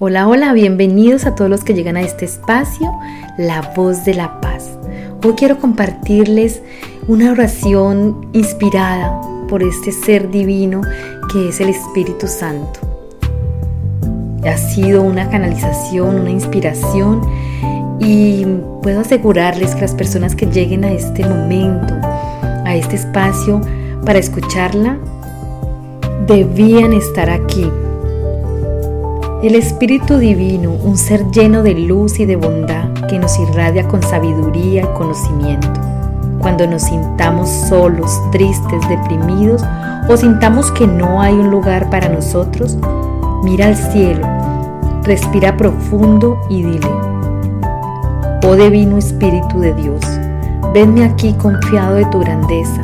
Hola, hola, bienvenidos a todos los que llegan a este espacio, La Voz de la Paz. Hoy quiero compartirles una oración inspirada por este ser divino que es el Espíritu Santo. Ha sido una canalización, una inspiración y puedo asegurarles que las personas que lleguen a este momento, a este espacio para escucharla, debían estar aquí el Espíritu Divino, un ser lleno de luz y de bondad que nos irradia con sabiduría y conocimiento. Cuando nos sintamos solos, tristes, deprimidos o sintamos que no hay un lugar para nosotros, mira al cielo, respira profundo y dile, Oh Divino Espíritu de Dios, venme aquí confiado de tu grandeza.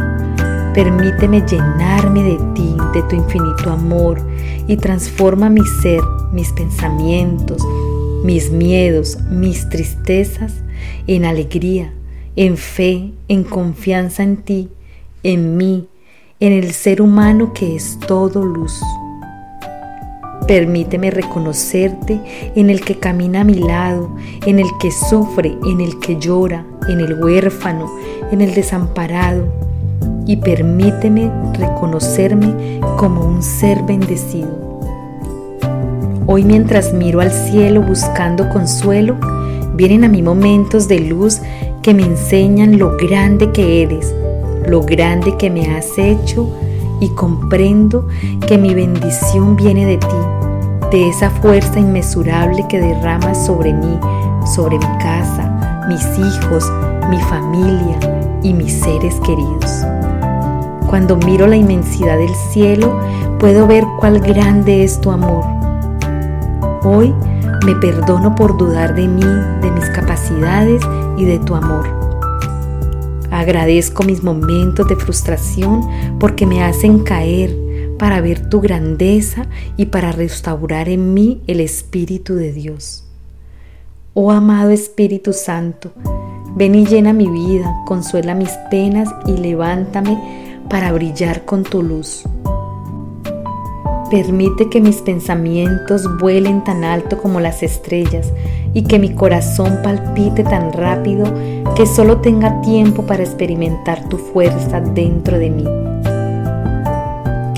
Permíteme llenarme de ti, de tu infinito amor, y transforma mi ser mis pensamientos, mis miedos, mis tristezas en alegría, en fe, en confianza en ti, en mí, en el ser humano que es todo luz. Permíteme reconocerte en el que camina a mi lado, en el que sufre, en el que llora, en el huérfano, en el desamparado. Y permíteme reconocerme como un ser bendecido. Hoy mientras miro al cielo buscando consuelo, vienen a mí momentos de luz que me enseñan lo grande que eres, lo grande que me has hecho y comprendo que mi bendición viene de ti, de esa fuerza inmesurable que derramas sobre mí, sobre mi casa, mis hijos, mi familia y mis seres queridos. Cuando miro la inmensidad del cielo, puedo ver cuál grande es tu amor Hoy me perdono por dudar de mí, de mis capacidades y de tu amor. Agradezco mis momentos de frustración porque me hacen caer para ver tu grandeza y para restaurar en mí el Espíritu de Dios. Oh amado Espíritu Santo, ven y llena mi vida, consuela mis penas y levántame para brillar con tu luz. Permite que mis pensamientos vuelen tan alto como las estrellas y que mi corazón palpite tan rápido que solo tenga tiempo para experimentar tu fuerza dentro de mí.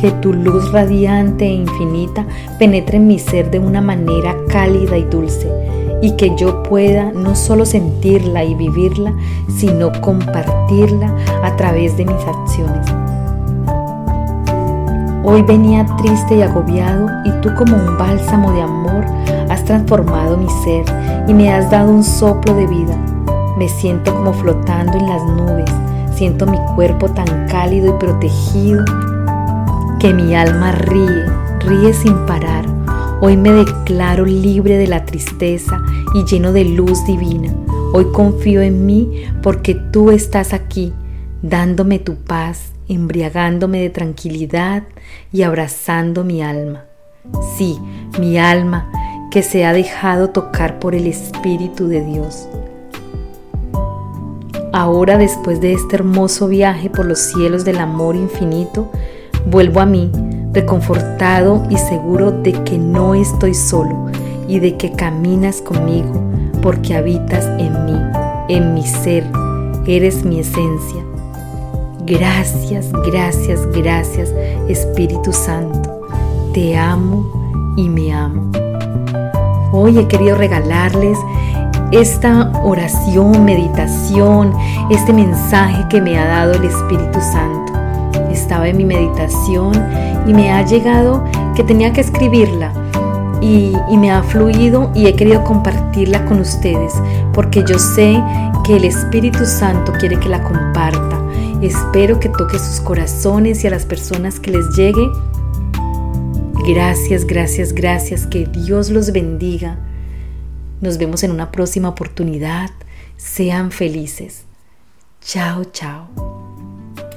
Que tu luz radiante e infinita penetre en mi ser de una manera cálida y dulce y que yo pueda no solo sentirla y vivirla, sino compartirla a través de mis acciones. Hoy venía triste y agobiado y tú como un bálsamo de amor has transformado mi ser y me has dado un soplo de vida. Me siento como flotando en las nubes, siento mi cuerpo tan cálido y protegido que mi alma ríe, ríe sin parar. Hoy me declaro libre de la tristeza y lleno de luz divina. Hoy confío en mí porque tú estás aquí, dándome tu paz embriagándome de tranquilidad y abrazando mi alma. Sí, mi alma que se ha dejado tocar por el Espíritu de Dios. Ahora, después de este hermoso viaje por los cielos del amor infinito, vuelvo a mí, reconfortado y seguro de que no estoy solo y de que caminas conmigo porque habitas en mí, en mi ser, eres mi esencia Gracias, gracias, gracias Espíritu Santo. Te amo y me amo. Hoy he querido regalarles esta oración, meditación, este mensaje que me ha dado el Espíritu Santo. Estaba en mi meditación y me ha llegado que tenía que escribirla y, me ha fluido y he querido compartirla con ustedes porque yo sé que el Espíritu Santo quiere que la comparta Espero que toque sus corazones y a las personas que les llegue. Gracias, gracias, gracias. Que Dios los bendiga. Nos vemos en una próxima oportunidad. Sean felices. Chao, chao.